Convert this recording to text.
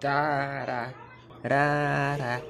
Da ra ra ra